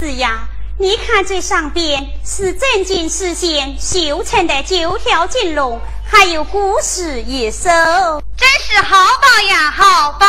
是呀，你看这上边是正经实现绣成的九条金龙，还有古石野兽，真是好宝呀，好宝！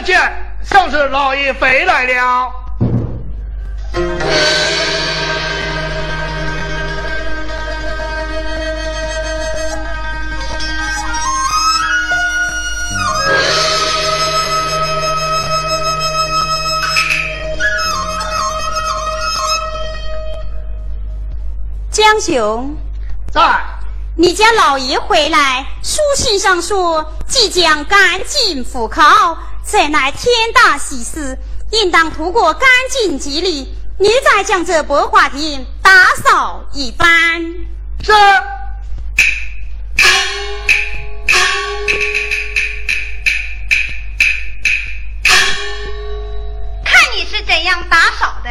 见，像是老爷回来了。江雄，在。你家老爷回来，书信上说即将赶紧赴考，这乃天大喜事，应当图个干净吉利。你再将这百花亭打扫一番。是。看你是怎样打扫的。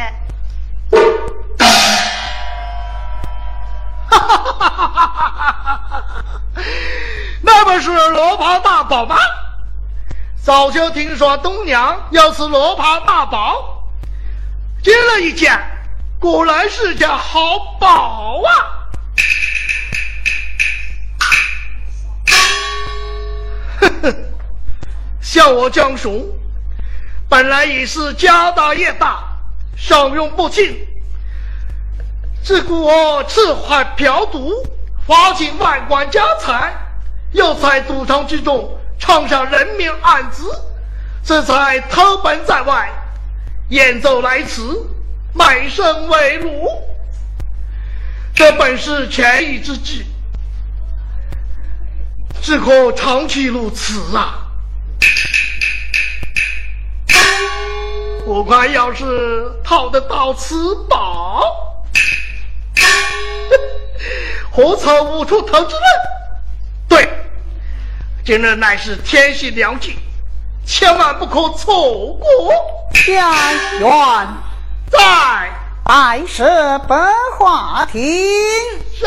哈哈哈哈哈！那不是罗袍大宝吗？早就听说东娘要吃罗袍大宝，接了一见，果然是件好宝啊！呵呵，像我江雄，本来已是家大业大，享用不尽，自古我赤怀嫖赌。花尽万贯家财，又在赌场之中闯下人命案子，这才投奔在外，演奏来此，卖身为奴。这本是权宜之计，只可长期如此啊！不管要是讨得到此宝。何愁无出头之呢？对，今日乃是天喜良机，千万不可错过。家园在白蛇百花亭。是。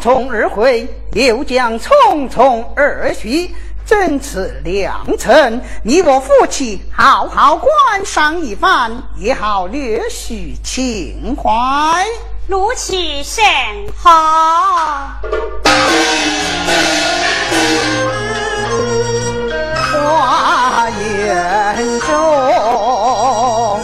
匆匆而回，又将匆匆而去，怎此良辰？你我夫妻好好观赏一番，也好略叙情怀。如此甚好。花园中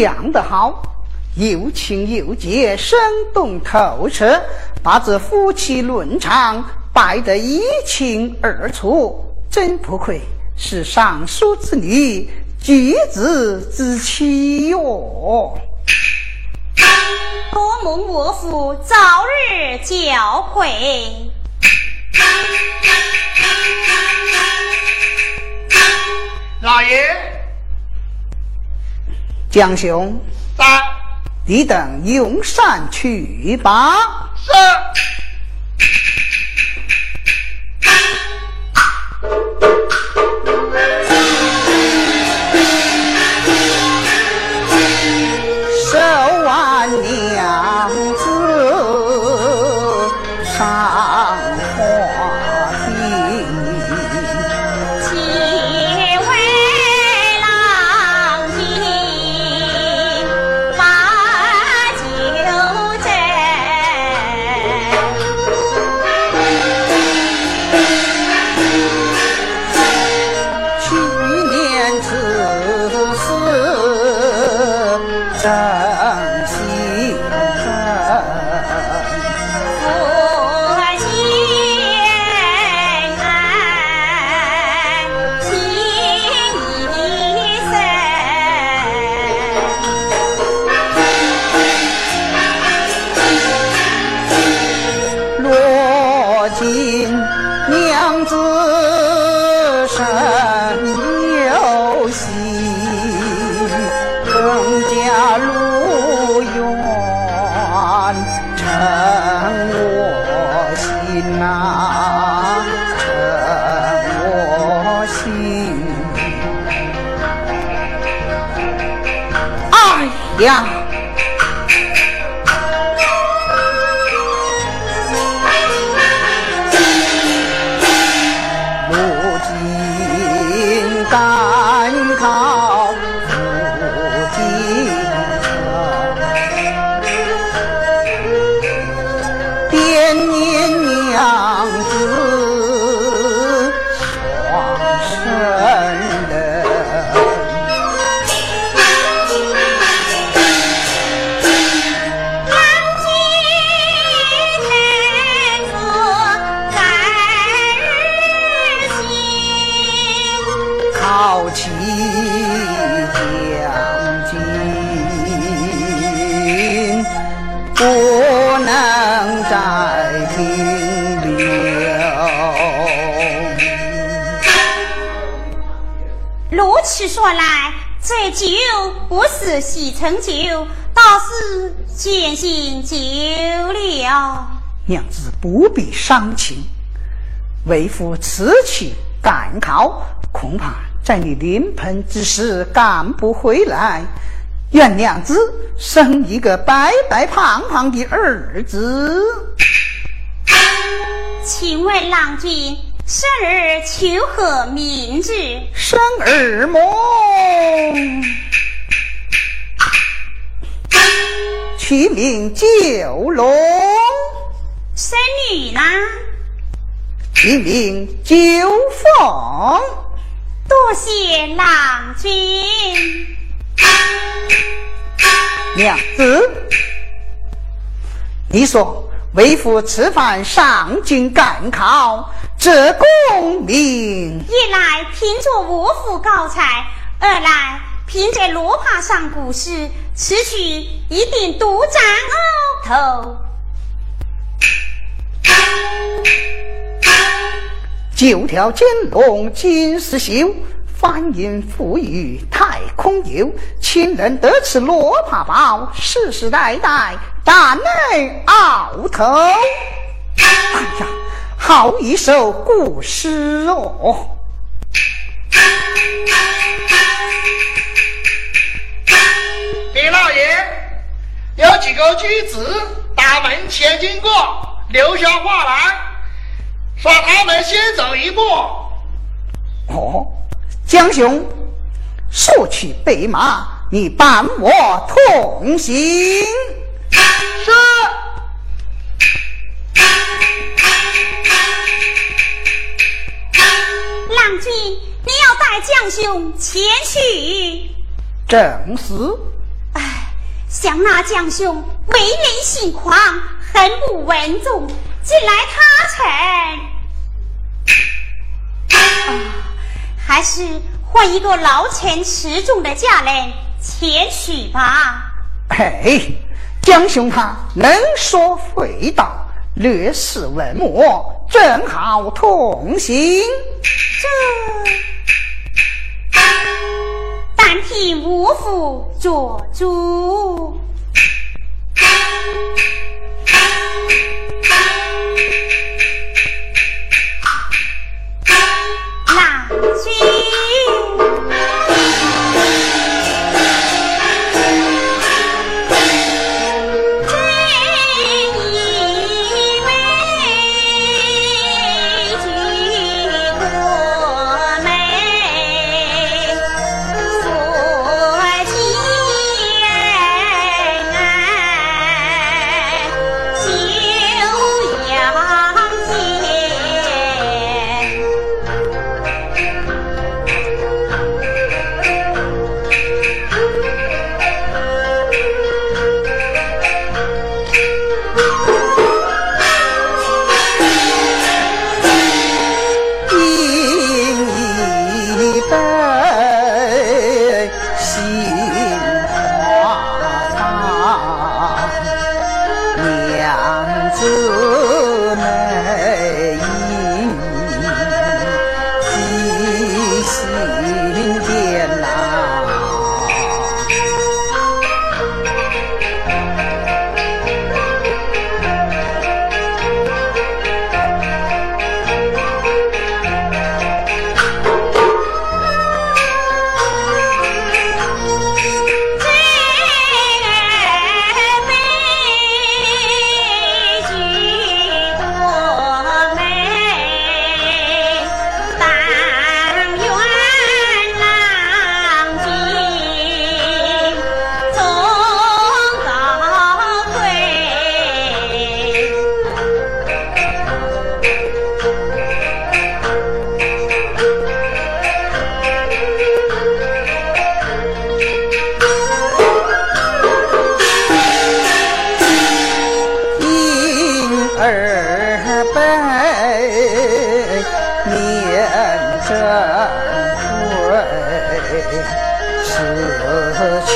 讲得好，又情又洁，生动透彻，把这夫妻伦常摆得一清二楚，真不愧是尚书之女，举子之妻哟。多蒙我父早日教诲。老爷，江兄，三你等用膳去吧。是。呀。说来，这酒不是喜成酒，倒是渐行酒了。娘子不必伤情，为父此去赶考，恐怕在你临盆之时赶不回来。愿娘子生一个白白胖胖的儿子。请问郎君。生儿求何名字？生儿梦，取名九龙。生女呢？取名九凤。多谢郎君。娘子，你说为父此番上京赶考。这功名，一来凭着我府高才，二来凭着罗帕上古诗，此曲一定独占鳌头。九条金龙金丝绣，翻云覆雨太空游。亲人得此罗帕宝，世世代代大内鳌头。哎呀！好一首古诗哦！李老爷，有几个举子大门前经过，留下话来，说他们先走一步。哦，江兄，速去备马，你伴我同行。是。郎君，你要带将兄前去？正是。唉，想那将兄为人心狂，很不稳重，近来他臣，啊，还是换一个劳权持重的家人前去吧。嘿，江兄他能说会道。略施文墨，正好同行。这但凭我府做主。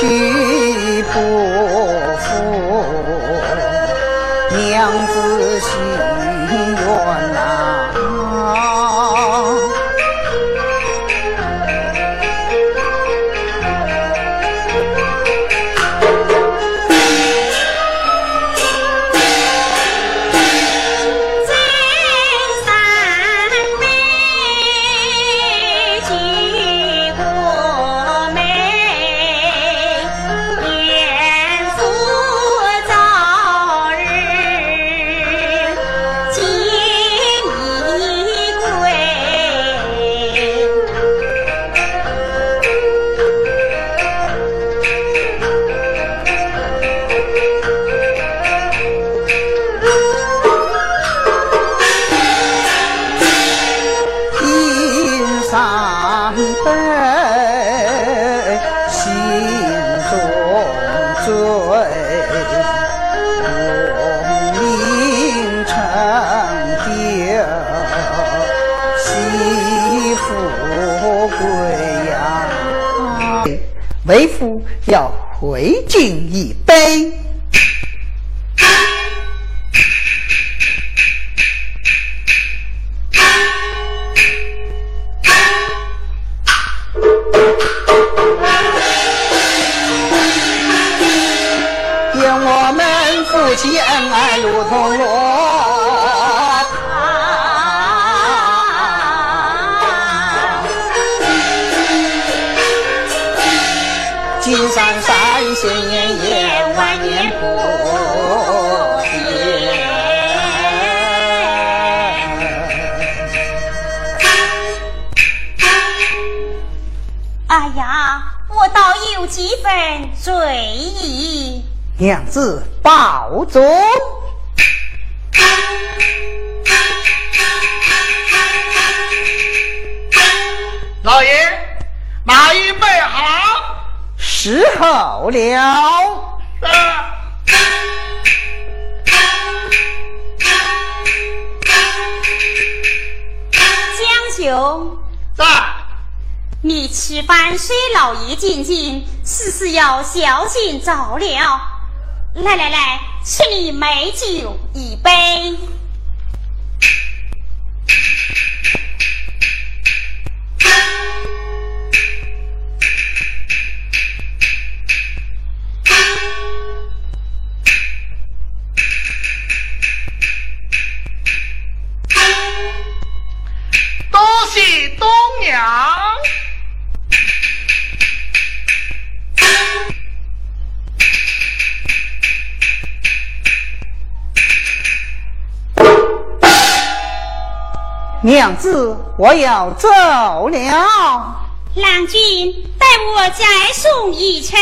去不复，娘子心愿呐。金山山显艳艳，万年不变。哎呀，我倒有几分醉意。娘子保重。时候了。江兄，在。你吃饭随老爷进进，事事要小心照料。来来来，请你美酒一杯。娘子，我要走了。郎君，待我再送一程。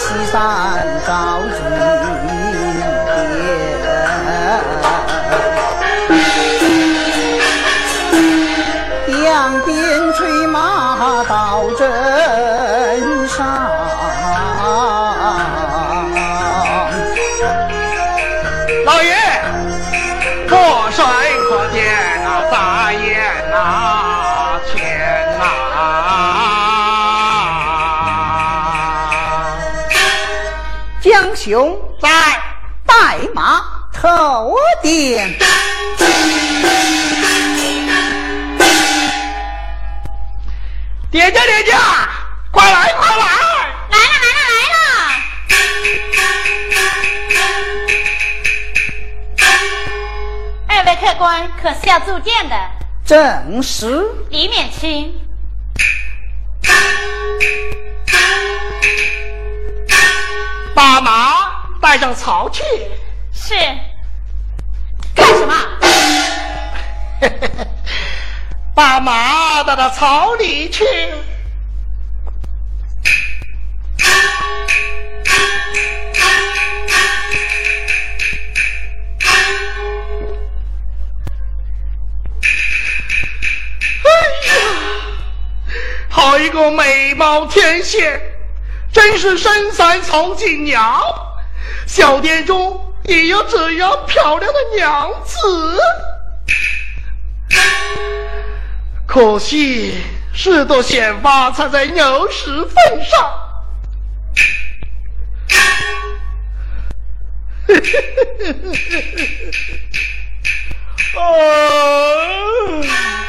西山照金边，两边催马到阵江兄在带马头点，爹家爹家，快来快来！来了来了来了！二位客官可是要住店的，正是里面请。把马带上曹去。是。干什么？把马带到草里去。哎呀，好一个美貌天仙，真是身材从锦娘。小店中也有这样漂亮的娘子。可惜事都先发才在牛屎份上。啊，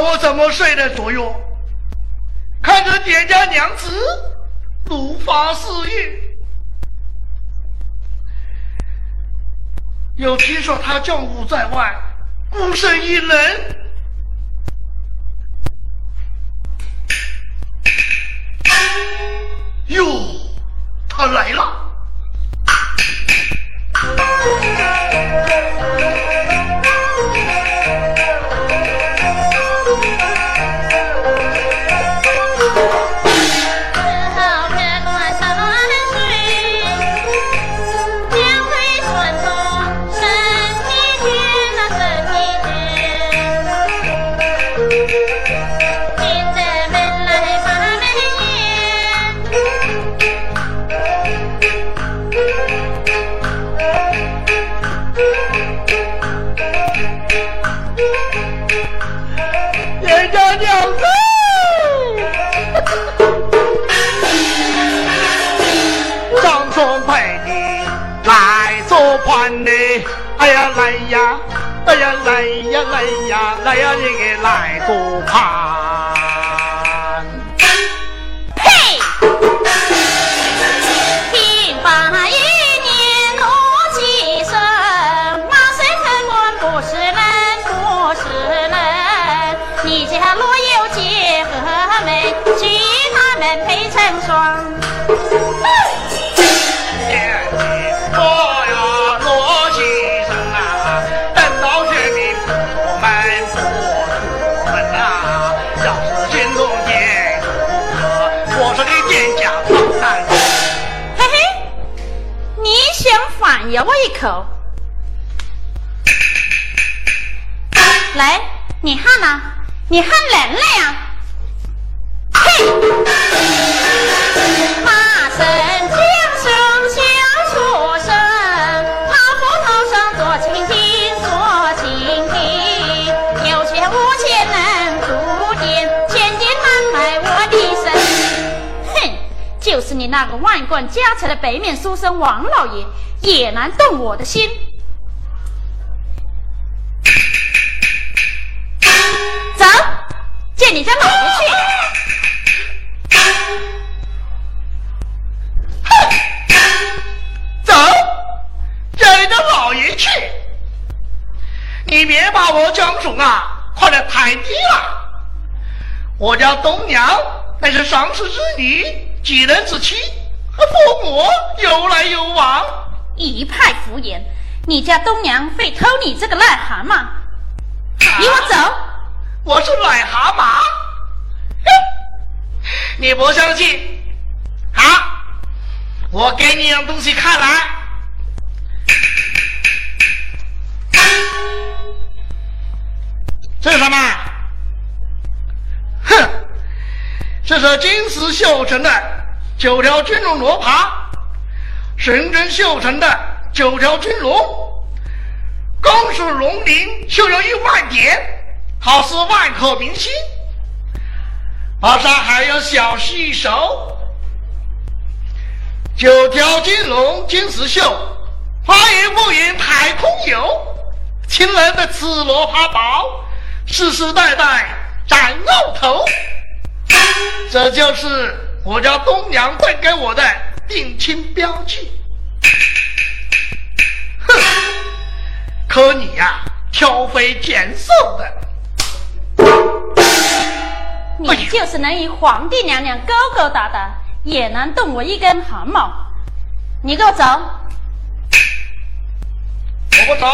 我怎么睡得着哟？看着爹家娘子如花似玉，又听说他丈夫在外孤身一人，咬我一口。来，你喊呐，你喊人来呀？嘿，马身将胸像出声，老夫头上做蜻蜓，做蜻蜓，有钱无钱能住店，千金难买我的身。哼，就是你那个万贯家财的北面书生王老爷，也难动我的心。走，见你家老爷去。走，见你家老爷去。你别把我江总啊夸得太低了。我家东娘乃是上世之女，几人之妻，和父母有来有往。一派胡言！你家东娘会偷你这个癞蛤蟆？你我走！我是癞蛤蟆，你不相信？好，我给你样东西看来。这是什么？哼，这是金丝绣成的九条军龙罗帕，神针绣成的九条金龙，光是龙鳞绣有一万点。好似万颗明星，马上还有小细手，九条金龙金丝绣，花言不言太空游，亲人的紫罗帕宝，世世代代斩鳌头，这就是我家东娘赠给我的定亲标记。哼，可你呀，挑肥拣瘦的。你就是能与皇帝娘娘勾勾搭搭，也能动我一根汗毛。你给我走！我不走。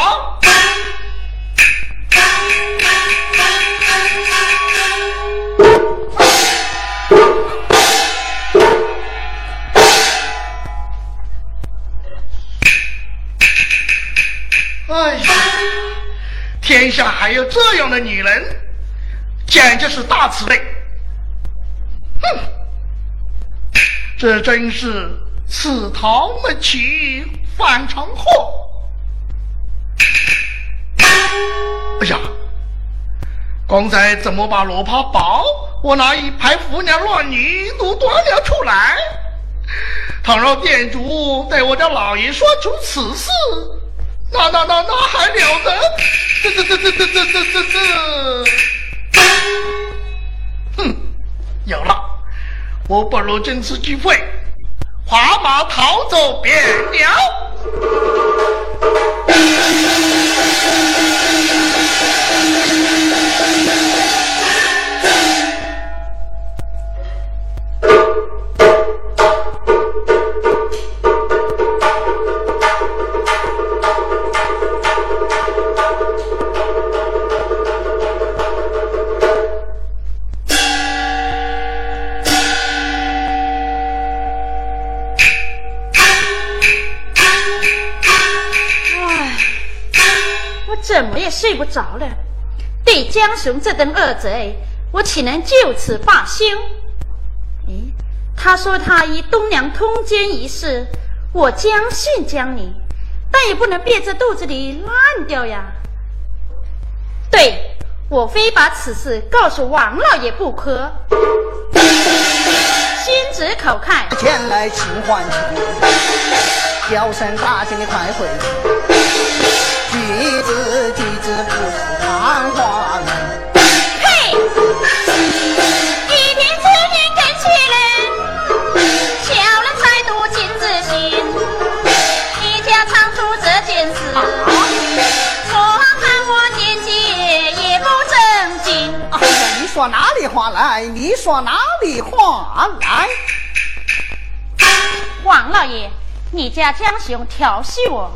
哎呀，天下还有这样的女人！简直是大慈悲！哼，这真是此桃没起反常祸。哎呀，刚才怎么把罗帕宝我那一排妇娘乱泥都端了出来？倘若店主对我家老爷说出此事，那那那那还了得？这这这这这这这这这！哼，有了，我不如趁此机会，花马逃走便了。怎么也睡不着了。对江雄这等恶贼，我岂能就此罢休？咦，他说他与东娘通奸一事，我将信将疑，但也不能憋在肚子里烂掉呀。对，我非把此事告诉王老爷不可。心直口快，前来请唤亲，叫声大姐你快回去。句子句子不是谈话人。嘿，一听此言更气人，小人再度尽自心。一家常出这件事，说喊我年纪也不正经。哎呀你说哪里话来？你说哪里话来？王老爷，你家江雄调戏我。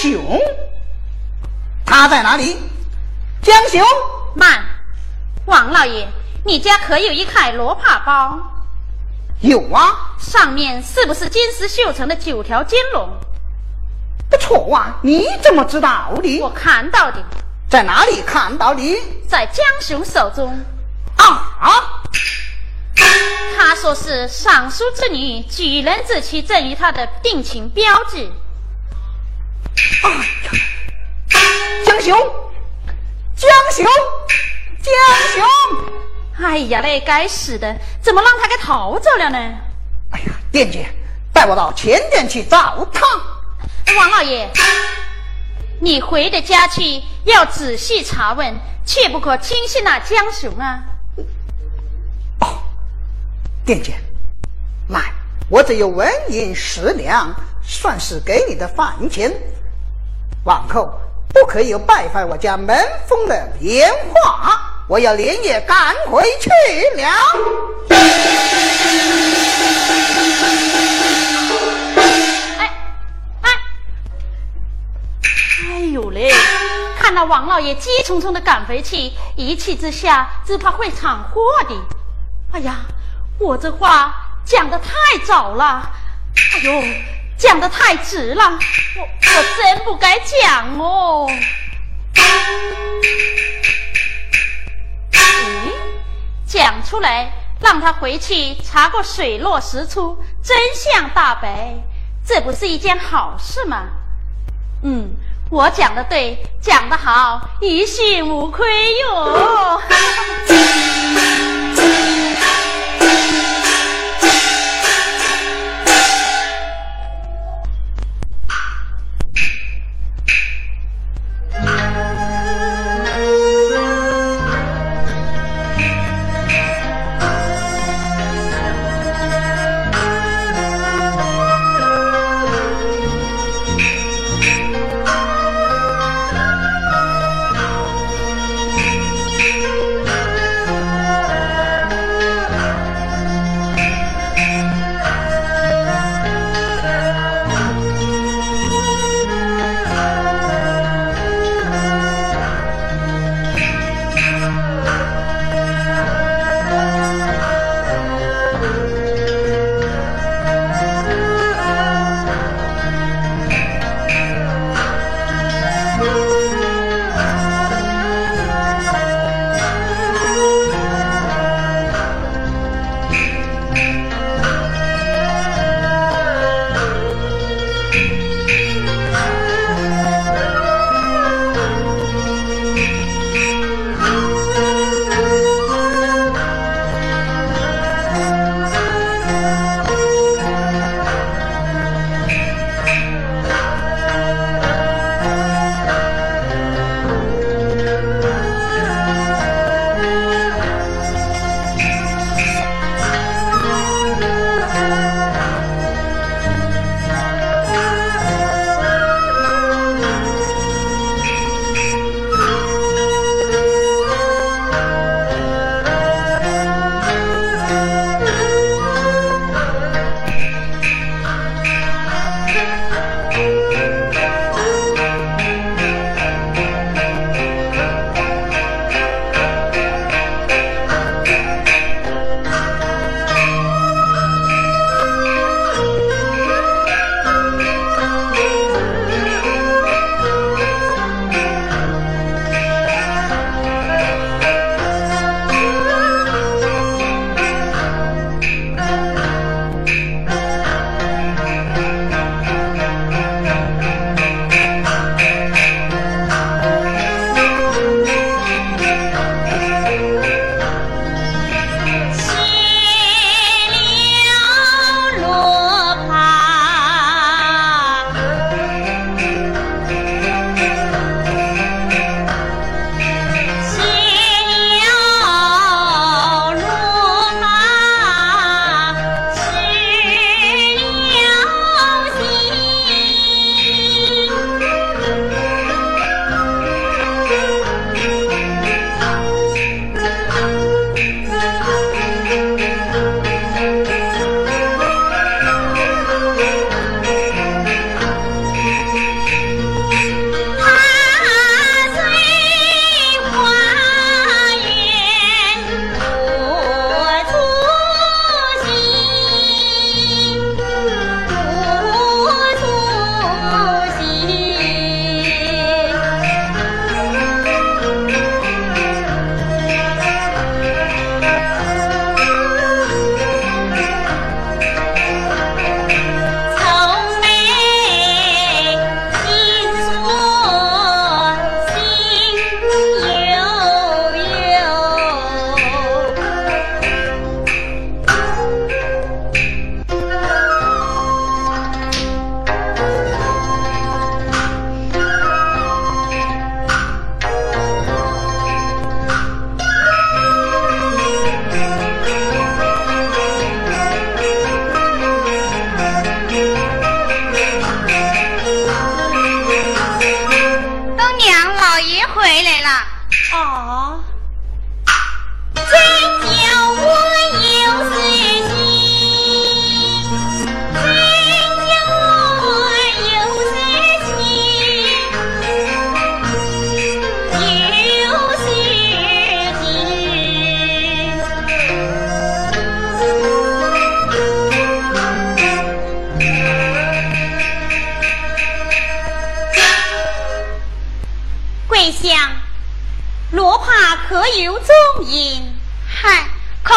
雄，他在哪里？江雄，慢，王老爷，你家可有一块罗帕包？有啊，上面是不是金丝绣成的九条金龙？不错啊，你怎么知道的？我看到的。在哪里看到的？在江雄手中。啊！他说是尚书之女举人之妻赠予他的定情标志。哎呀，江雄，江雄，江雄！哎呀嘞，该死的，怎么让他给逃走了呢？哎呀，店姐，带我到前殿去找他。王老爷，你回的家去要仔细查问，切不可轻信那江雄啊。哦，店姐，来，我这有纹银十两，算是给你的饭钱。往后不可以有败坏我家门风的变化。我要连夜赶回去了。哎哎，哎呦嘞！看到王老爷急匆匆的赶回去，一气之下只怕会闯祸的。哎呀，我这话讲的太早了，哎呦，讲的太直了，我我真不该讲哦。讲出来，让他回去查个水落石出，真相大白，这不是一件好事吗？嗯，我讲的对，讲的好，一信无愧哟。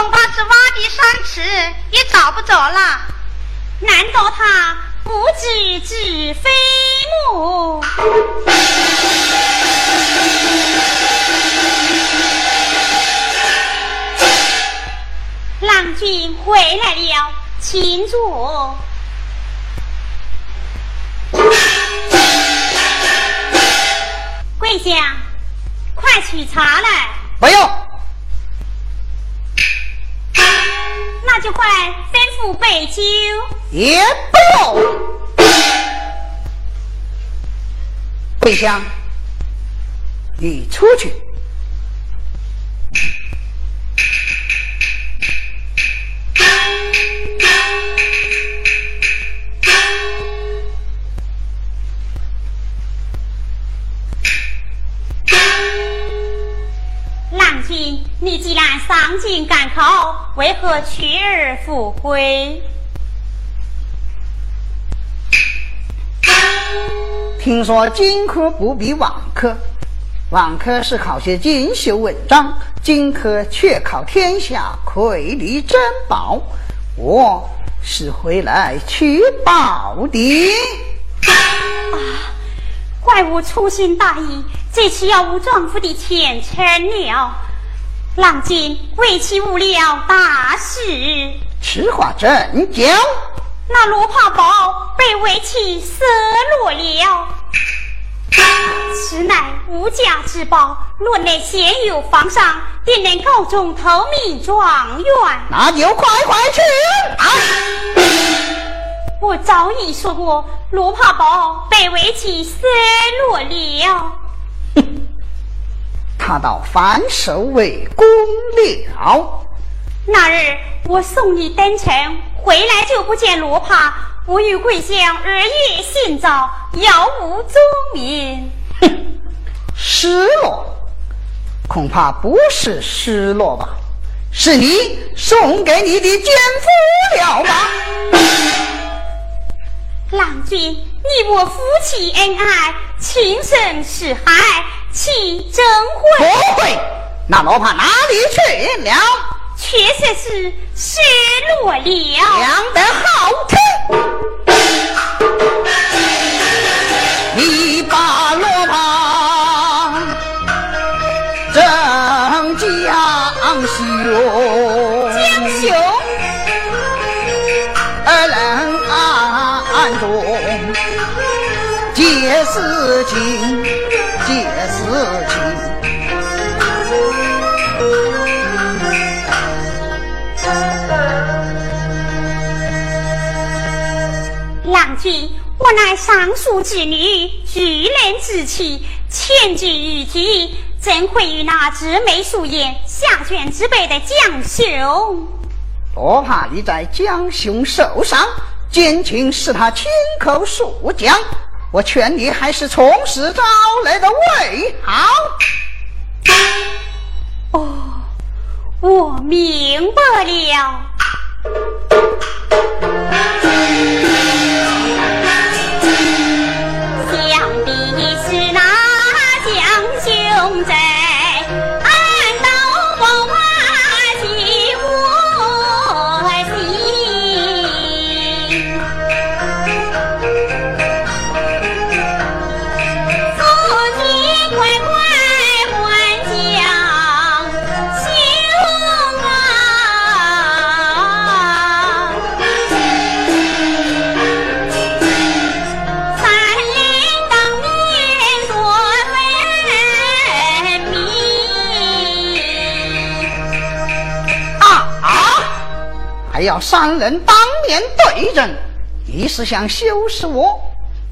恐怕是挖地三尺也找不着了。难道他不知知非母？郎君回来了，请坐。桂香，快取茶来。不用。那就快吩咐备酒。也不用。桂香，你出去。你既然丧尽赶考，为何去而复归？听说荆轲不比王轲，王轲是考些锦绣文章，荆轲却考天下瑰丽珍宝。我是回来取宝的。啊，怪我粗心大意，这次要误丈夫的前程了。郎君为妻误了大事，此话怎讲？那罗帕宝被为妻失落了，此乃无价之宝，若能现有方上，定能高中头名状元。那就快快去！啊！我早已说过，罗帕宝被为妻失落了。他到反手为公了。那日我送你登城，回来就不见罗帕，我与桂香日夜寻找，杳无踪影。哼，失落，恐怕不是失落吧？是你送给你的奸夫了吧？郎君，你我夫妻恩爱，情深似海。岂真会？不会，那罗帕哪里去了？确实是失落了。讲得好听，你把罗帕正将雄，将雄二人暗中解事情。我乃尚书之女，巨人之妻，千居于体，怎会与那魑魅术言、下卷之辈的江雄？我怕你在江雄手上，奸情是他亲口述讲。我劝你还是从实招来的为好。哦，我明白了。三人当面对证，你是想羞死我、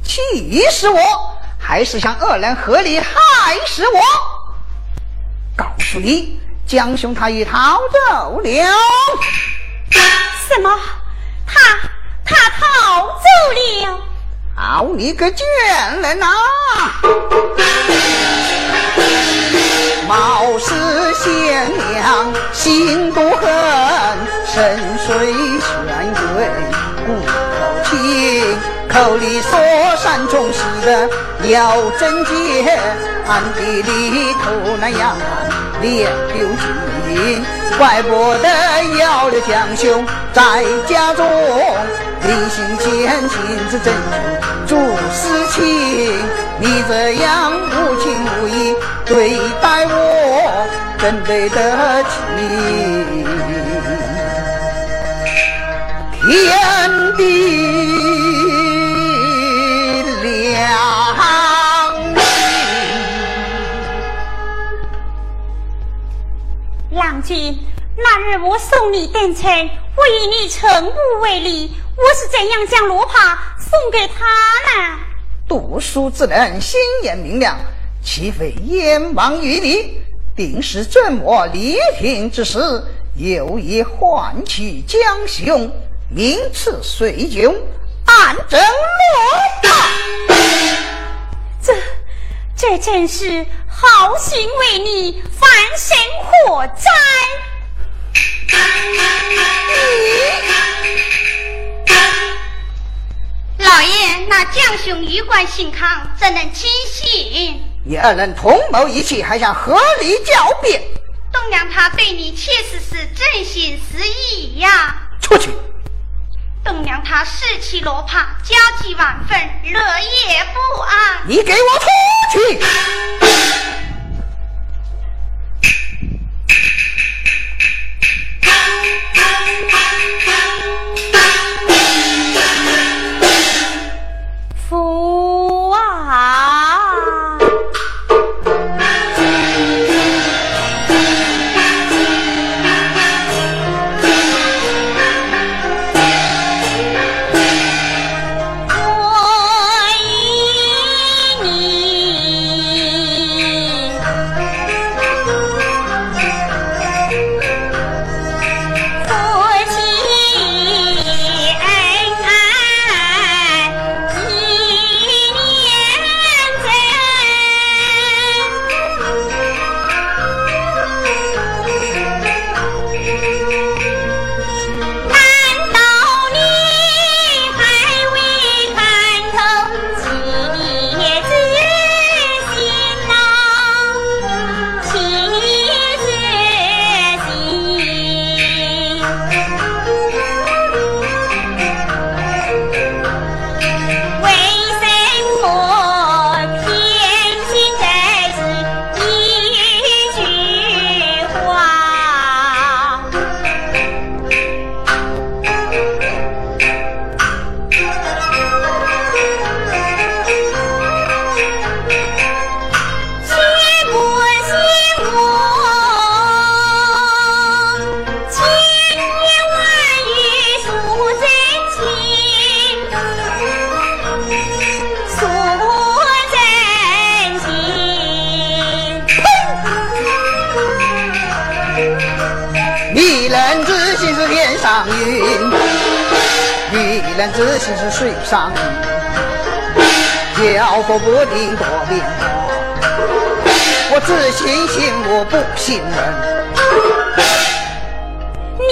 气死我，还是想二人合力害死我？告诉你，江兄他已逃走了。什么？他他逃走了？好你个贱人啊！貌似贤良，心多狠，深邃权贵骨头轻，口里说山中西的要贞洁，暗地里偷那样。两丢金银，怪不得要了将兄在家中，临行前亲自斟酒祝思亲。你这样对得起天地？郎君，那日我送你登城，我与你称吾为礼，我是怎样将罗帕送给他呢？读书之人心眼明亮，岂非燕王于你？定是怎么离庭之时，有意唤起江兄，名次随军，暗征罗帕。这，这真是。好心为你翻身火灾，老爷，那将兄一贯心康，怎能轻信？你二人同谋一气，还想合理狡辩？东娘他对你确实是真心实意呀！出去！东娘她士气落怕，焦急万分，乐也不安。你给我出去！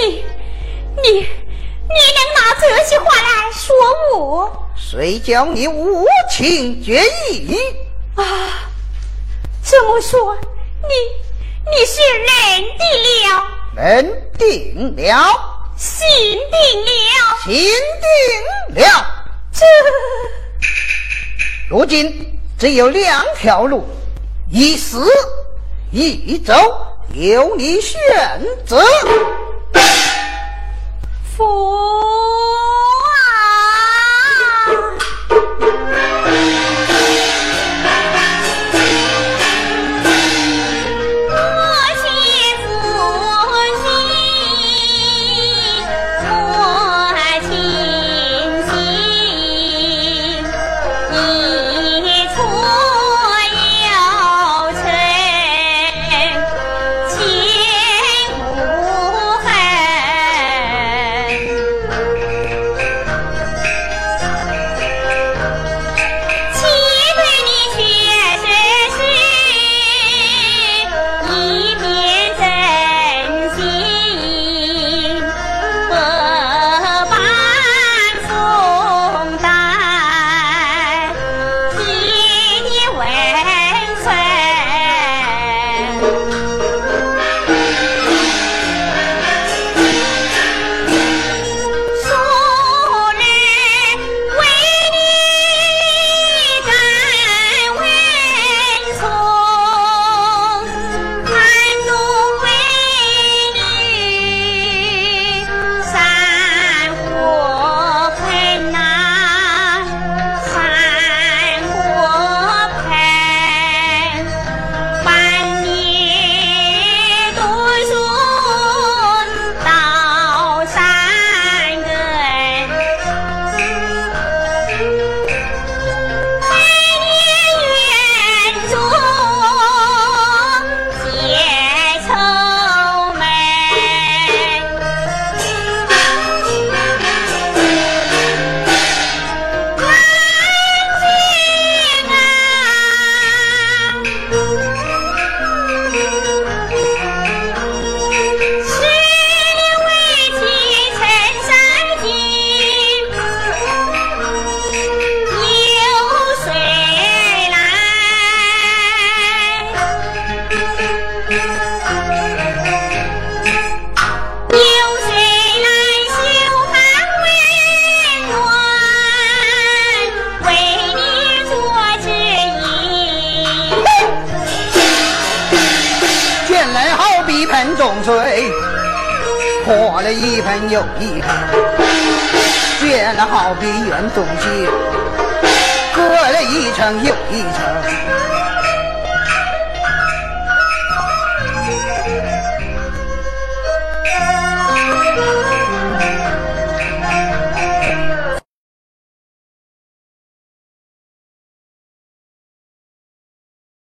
你你你能拿这些话来说我？谁叫你无情绝义啊？这么说，你你是认定了？认定了？心定了？心定了？这如今只有两条路，一死一走，由你选择。佛。